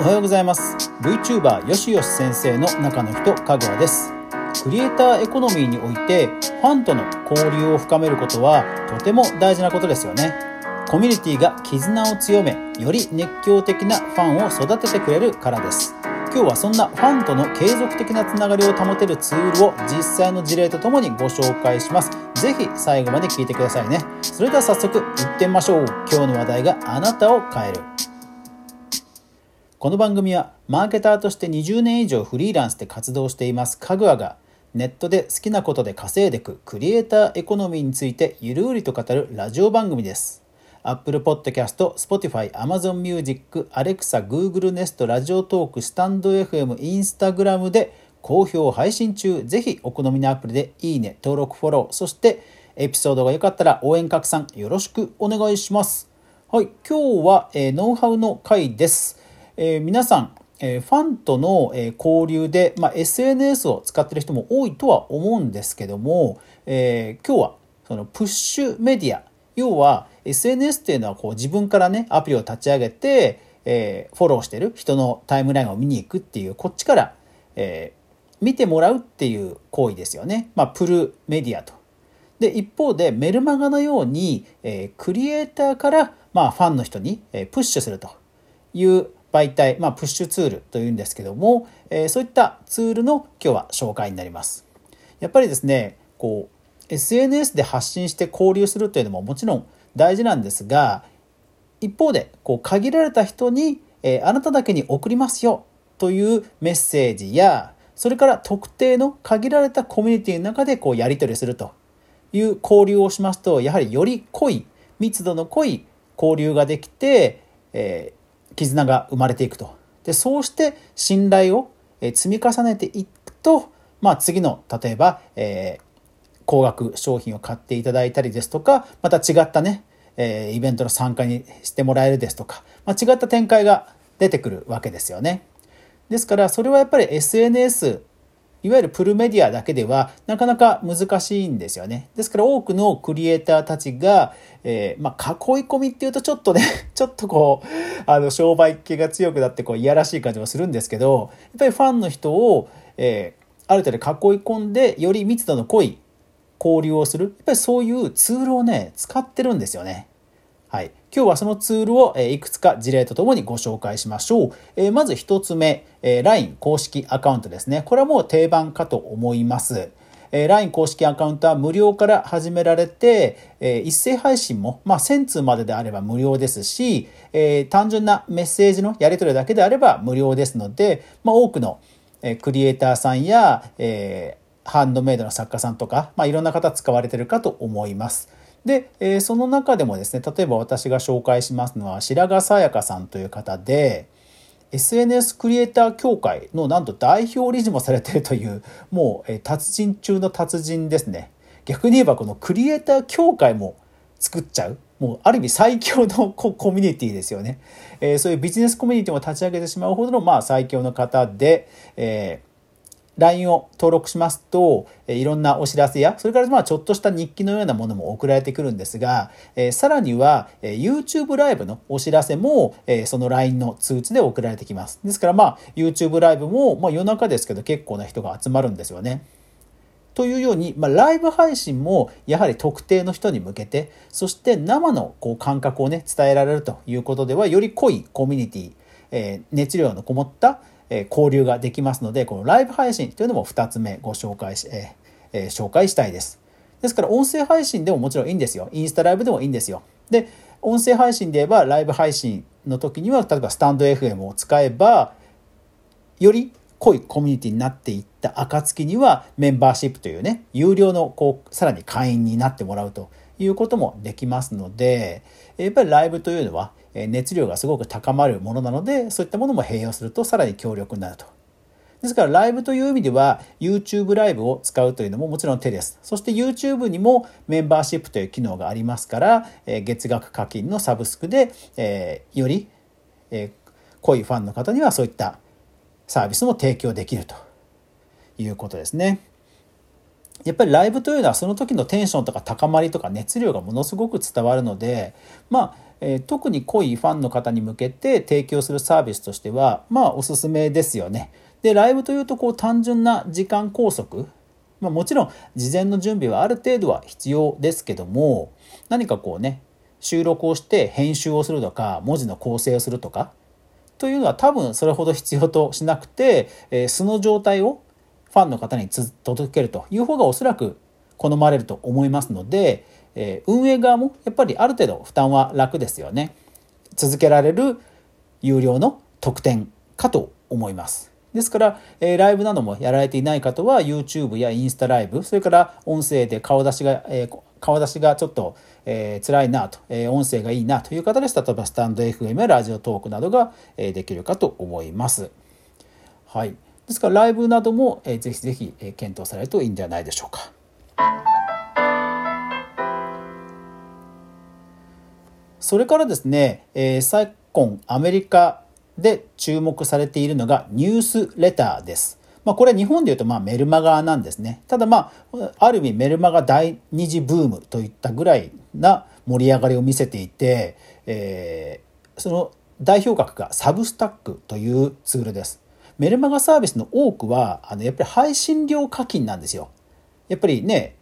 おはようございます。VTuber よしよし先生の中の人かぐわです。クリエイターエコノミーにおいてファンとの交流を深めることはとても大事なことですよね。コミュニティが絆を強めより熱狂的なファンを育ててくれるからです。今日はそんなファンとの継続的なつながりを保てるツールを実際の事例とともにご紹介します。ぜひ最後まで聞いてくださいね。それでは早速行ってみましょう。今日の話題があなたを変える。この番組はマーケターとして20年以上フリーランスで活動していますかぐわがネットで好きなことで稼いでくクリエイターエコノミーについてゆるうりと語るラジオ番組です Apple Podcast、Spotify、Amazon Music、Alexa、Google Nest、ラジオトーク、スタンド FM、Instagram で好評配信中。ぜひお好みのアプリでいいね、登録、フォロー、そしてエピソードが良かったら応援拡散よろしくお願いします。はい、今日は、えー、ノウハウの回です。えー、皆さん、えー、ファンとの、え交流で、まあ、SNS を使ってる人も多いとは思うんですけども、え今日はそのプッシュメディア要は SNS っていうのはこう自分からねアプリを立ち上げて、えー、フォローしてる人のタイムラインを見に行くっていうこっちから、えー、見てもらうっていう行為ですよね。まあ、プルメディアと。で一方でメルマガのように、えー、クリエイターから、まあ、ファンの人に、えプッシュするという媒体、まあ、プッシュツールというんですけども、えそういったツールの今日は紹介になります。やっぱりですねこう SNS で発信して交流するというのももちろん大事なんですが一方でこう限られた人に、えー、あなただけに送りますよというメッセージやそれから特定の限られたコミュニティの中でこうやり取りするという交流をしますとやはりより濃い密度の濃い交流ができて、えー、絆が生まれていくとでそうして信頼を積み重ねていくと、まあ、次の例えば、えー、高額商品を買っていただいたりですとか、また違ったね、えー、イベントの参加にしてもらえるですとか、まあ、違った展開が出てくるわけですよね。ですからそれはやっぱり SNS いわゆるプルメディアだけではなかなか難しいんですよね。ですから多くのクリエイターたちが、えー、まあ、囲い込みっていうとちょっとね、ちょっとこう、あの、商売系が強くなってこう、いやらしい感じもするんですけど、やっぱりファンの人を、えー、ある程度囲い込んで、より密度の濃い交流をする。やっぱりそういうツールをね、使ってるんですよね。はい。今日はそのツールをいくつか事例とともにご紹介しましょう。えまず1つ目、え LINE 公式アカウントですね。これはもう定番かと思います。え LINE 公式アカウントは無料から始められて、え一斉配信も、まあ、1000通までであれば無料ですし、え単純なメッセージのやり取りだけであれば無料ですので、まあ、多くのクリエイターさんや、えハンドメイドの作家さんとか、まあ、いろんな方使われてるかと思います。で、えー、その中でもですね、例えば私が紹介しますのは白髪さやかさんという方で、SNS クリエイター協会のなんと代表理事もされているという、もう、えー、達人中の達人ですね。逆に言えばこのクリエイター協会も作っちゃう。もうある意味最強の コミュニティですよね。えー、そういうビジネスコミュニティも立ち上げてしまうほどのまあ最強の方で、えー LINE を登録しますと、いろんなお知らせや、それからまあちょっとした日記のようなものも送られてくるんですが、さらには、YouTube ライブのお知らせも、その LINE の通知で送られてきます。ですからまあ YouTube ライブも、まあ、夜中ですけど結構な人が集まるんですよね。というように、まあ、ライブ配信もやはり特定の人に向けて、そして生のこう感覚をね、伝えられるということでは、より濃いコミュニティ、えー、熱量のこもったえ交流ができますので、このライブ配信というのも2つ目ご紹介し、ええ紹介したいです。ですから音声配信でももちろんいいんですよ。インスタライブでもいいんですよ。で、音声配信で言えばライブ配信の時には、例えばスタンド FM を使えば、より濃いコミュニティになっていった暁にはメンバーシップというね、有料のこう、さらに会員になってもらうということもできますので、やっぱりライブというのは熱量がすごく高まるものなのでそういったものも併用するとさらに強力になると。ですからライブという意味では YouTube ライブを使うというのももちろん手です。そして YouTube にもメンバーシップという機能がありますから、え月額課金のサブスクで、えより、え濃いファンの方にはそういったサービスも提供できるということですね。やっぱりライブというのはその時のテンションとか高まりとか熱量がものすごく伝わるので、まあ、えー、特に濃いファンの方に向けて提供するサービスとしてはまあおすすめですよね。でライブというとこう単純な時間拘束まあ、もちろん事前の準備はある程度は必要ですけども何かこうね収録をして編集をするとか文字の構成をするとかというのは多分それほど必要としなくて、えー、素の状態をファンの方に届けるという方がおそらく好まれると思いますので、えー、運営側もやっぱりある程度負担は楽ですよね。続けられる有料の特典かと思います。ですから、えー、ライブなどもやられていない方は YouTube やインスタライブそれから音声で顔出しが、えー、顔出しがちょっと、えー、辛いなと、えー、音声がいいなという方です例えばスタンド FM やラジオトークなどが、えー、できるかと思います。はい、ですからライブなども、え、ぜひぜひ、え、検討されるといいんじゃないでしょうか。それからですね、えー、昨今アメリカで注目されているのがニュースレターです。まあ、これ日本でいうとまあメルマガなんですね。ただまあ、ある意味メルマガ第二次ブームといったぐらいな盛り上がりを見せていて、えー、その代表格がサブスタックというツールです。メルマガサービスの多くは、あの、やっぱり配信料課金なんですよ。やっぱりね、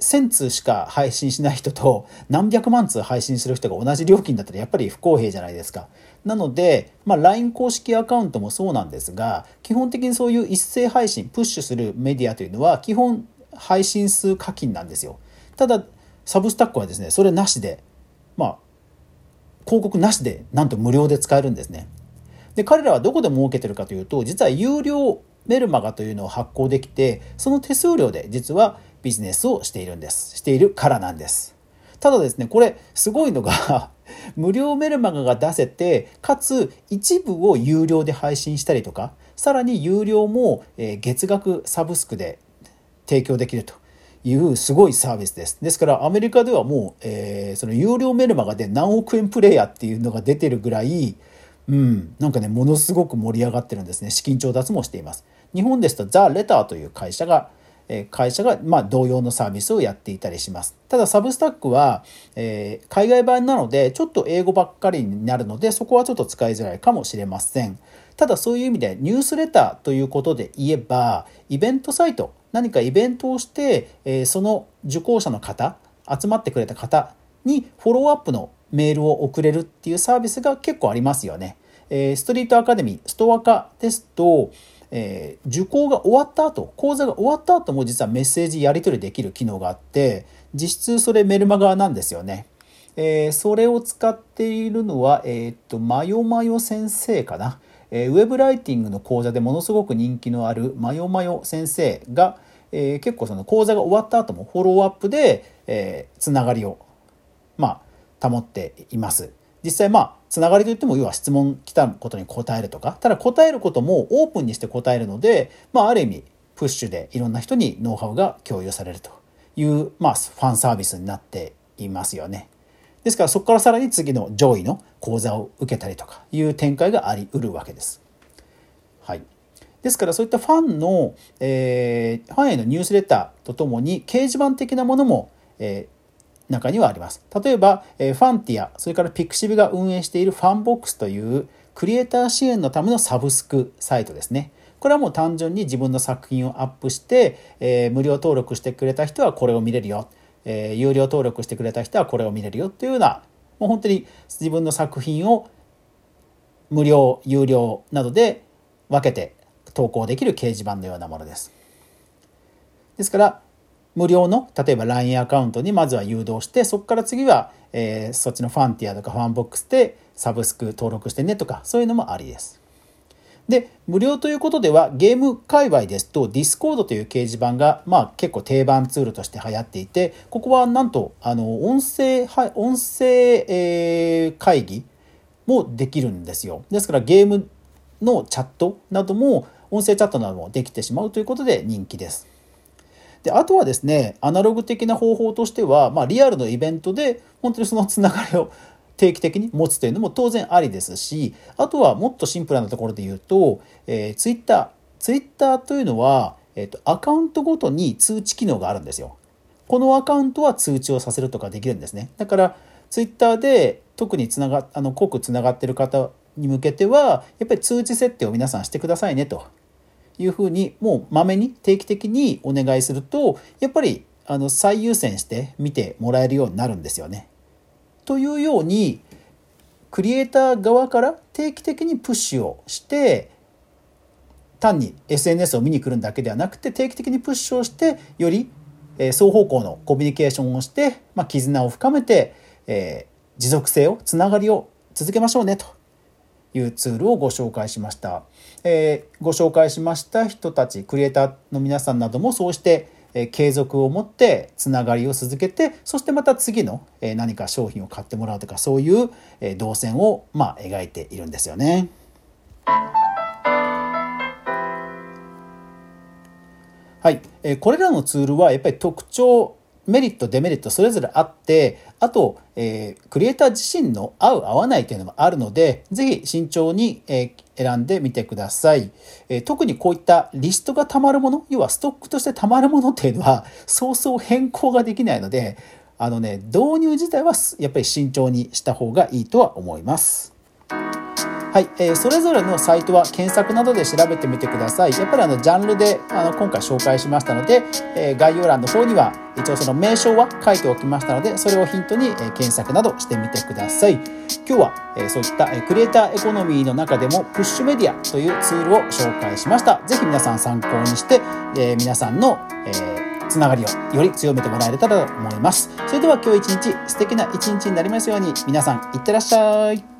1000通しか配信しない人と何百万通配信する人が同じ料金だったらやっぱり不公平じゃないですか。なので、まあ、LINE 公式アカウントもそうなんですが、基本的にそういう一斉配信、プッシュするメディアというのは、基本配信数課金なんですよ。ただ、サブスタックはですね、それなしで、まあ、広告なしで、なんと無料で使えるんですね。で、彼らはどこで儲けてるかというと、実は有料メルマガというのを発行できて、その手数料で実はビジネスをしているんです。しているからなんです。ただですね、これすごいのが 無料メルマガが出せて、かつ一部を有料で配信したりとか、さらに有料も月額サブスクで提供できるというすごいサービスです。ですからアメリカではもう、えー、その有料メルマガで何億円プレイヤーっていうのが出てるぐらい、うん、なんかね、ものすごく盛り上がってるんですね。資金調達もしています。日本ですとザ・レターという会社がえ会社がまあ同様のサービスをやっていたりします。ただサブスタックは、えー、海外版なのでちょっと英語ばっかりになるのでそこはちょっと使いづらいかもしれません。ただそういう意味でニュースレターということで言えばイベントサイト何かイベントをして、えー、その受講者の方集まってくれた方にフォローアップのメールを送れるっていうサービスが結構ありますよね。え、ストリートアカデミー、ストア化ですと、え、受講が終わった後、講座が終わった後も実はメッセージやり取りできる機能があって、実質それメルマガなんですよね。えー、それを使っているのは、えー、っと、マヨマヨ先生かな。えー、ウェブライティングの講座でものすごく人気のあるマヨマヨ先生が、えー、結構その講座が終わった後もフォローアップで、えー、つながりを、まあ、保っています。実際まあつながりといっても要は質問来たことに答えるとかただ答えることもオープンにして答えるので、まあ、ある意味プッシュでいろんな人にノウハウが共有されるという、まあ、ファンサービスになっていますよね。ですからそこからさらに次の上位の講座を受けたりとかいう展開がありうるわけです。はい。ですからそういったファンの、えー、ファンへのニュースレターとともに掲示板的なものも、えー、中にはあります。例えば、え Fantia、それから pixiv が運営しているファンボックスというクリエイター支援のためのサブスクサイトですね。これはもう単純に自分の作品をアップして、えー、無料登録してくれた人はこれを見れるよ。えー、有料登録してくれた人はこれを見れるよというような、もう本当に自分の作品を無料、有料などで分けて投稿できる掲示板のようなものです。ですから、無料の例えば LINE アカウントにまずは誘導してそこから次は、えー、そっちの Fantia とか FANBOX でサブスク登録してねとかそういうのもありです。で無料ということではゲーム界隈ですと Discord という掲示板が、まあ、結構定番ツールとして流行っていてここはなんとあの音声音声、えー、会議もできるんですよ。ですからゲームのチャットなども音声チャットなどもできてしまうということで人気です。であとはですねアナログ的な方法としては、まあ、リアルのイベントで本当にそのつながりを 定期的に持つというのも当然ありですしあとはもっとシンプルなところで言うと、えー、ツイッターツイッターというのは、えーと、アカウントごとに通知機能があるんですよ。このアカウントは通知をさせるとかできるんですね。だからツイッターで特につながあの濃くつながってる方に向けてはやっぱり通知設定を皆さんしてくださいねというふうにもうまめに定期的にお願いするとやっぱりあの最優先して見てもらえるようになるんですよね。というようにクリエイター側から定期的にプッシュをして単に SNS を見に来るだけではなくて定期的にプッシュをしてより双方向のコミュニケーションをして、まあ、絆を深めて、えー、持続性をつながりを続けましょうねというツールをご紹介しました、えー、ご紹介しました人たちクリエイターの皆さんなどもそうしてえ継続を持ってつながりを続けてそしてまた次の、え何か商品を買ってもらうとかそういう、え動線を、まあ、描いているんですよね。はい、えこれらのツールはやっぱり特徴メリットデメリットそれぞれあってあと、えー、クリエイター自身の合う合わないというのもあるのでぜひ慎重に、えー、選んでみてください、えー、特にこういったリストがたまるもの要はストックとしてたまるものっていうのはそうそう変更ができないのであのね導入自体はやっぱり慎重にした方がいいとは思います。はい、えー、それぞれのサイトは検索などで調べてみてください。やっぱりあのジャンルであの今回紹介しましたので、えー、概要欄の方には一応その名称は書いておきましたので、それをヒントに、えー、検索などしてみてください。今日は、えー、そういった、えー、クリエイターエコノミーの中でもプッシュメディアというツールを紹介しました。ぜひ皆さん参考にして、えー、皆さんの、えー、つながりをより強めてもらえたらと思います。それでは今日一日素敵な一日になりますように皆さんいってらっしゃい。